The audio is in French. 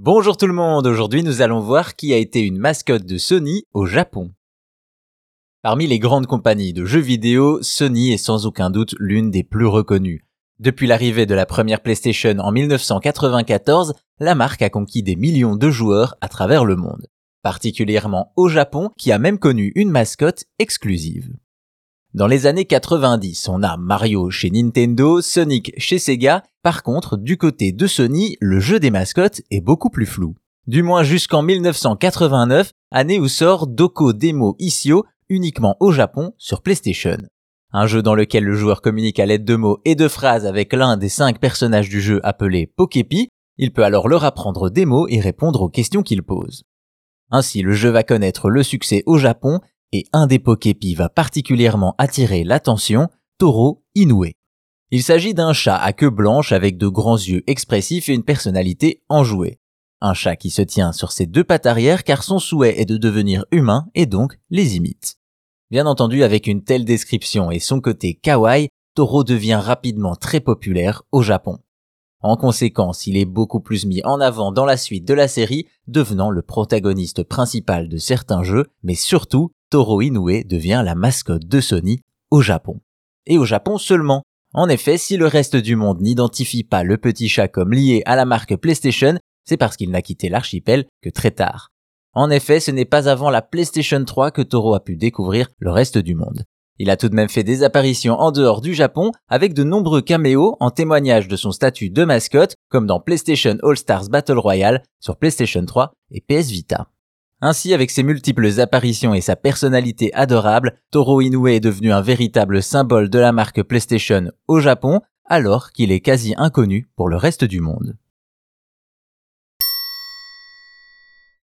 Bonjour tout le monde, aujourd'hui nous allons voir qui a été une mascotte de Sony au Japon. Parmi les grandes compagnies de jeux vidéo, Sony est sans aucun doute l'une des plus reconnues. Depuis l'arrivée de la première PlayStation en 1994, la marque a conquis des millions de joueurs à travers le monde, particulièrement au Japon qui a même connu une mascotte exclusive. Dans les années 90, on a Mario chez Nintendo, Sonic chez Sega. Par contre, du côté de Sony, le jeu des mascottes est beaucoup plus flou. Du moins jusqu'en 1989, année où sort Doko Demo Isio, uniquement au Japon, sur PlayStation. Un jeu dans lequel le joueur communique à l'aide de mots et de phrases avec l'un des cinq personnages du jeu appelé Poképi. Il peut alors leur apprendre des mots et répondre aux questions qu'il pose. Ainsi, le jeu va connaître le succès au Japon et un des Poképi va particulièrement attirer l'attention, Toro Inoue. Il s'agit d'un chat à queue blanche avec de grands yeux expressifs et une personnalité enjouée. Un chat qui se tient sur ses deux pattes arrière car son souhait est de devenir humain et donc les imite. Bien entendu, avec une telle description et son côté kawaii, Toro devient rapidement très populaire au Japon. En conséquence, il est beaucoup plus mis en avant dans la suite de la série, devenant le protagoniste principal de certains jeux, mais surtout Toro Inoue devient la mascotte de Sony au Japon. Et au Japon seulement. En effet, si le reste du monde n'identifie pas le petit chat comme lié à la marque PlayStation, c'est parce qu'il n'a quitté l'archipel que très tard. En effet, ce n'est pas avant la PlayStation 3 que Toro a pu découvrir le reste du monde. Il a tout de même fait des apparitions en dehors du Japon avec de nombreux caméos en témoignage de son statut de mascotte comme dans PlayStation All Stars Battle Royale sur PlayStation 3 et PS Vita. Ainsi, avec ses multiples apparitions et sa personnalité adorable, Toro Inoue est devenu un véritable symbole de la marque PlayStation au Japon, alors qu'il est quasi inconnu pour le reste du monde.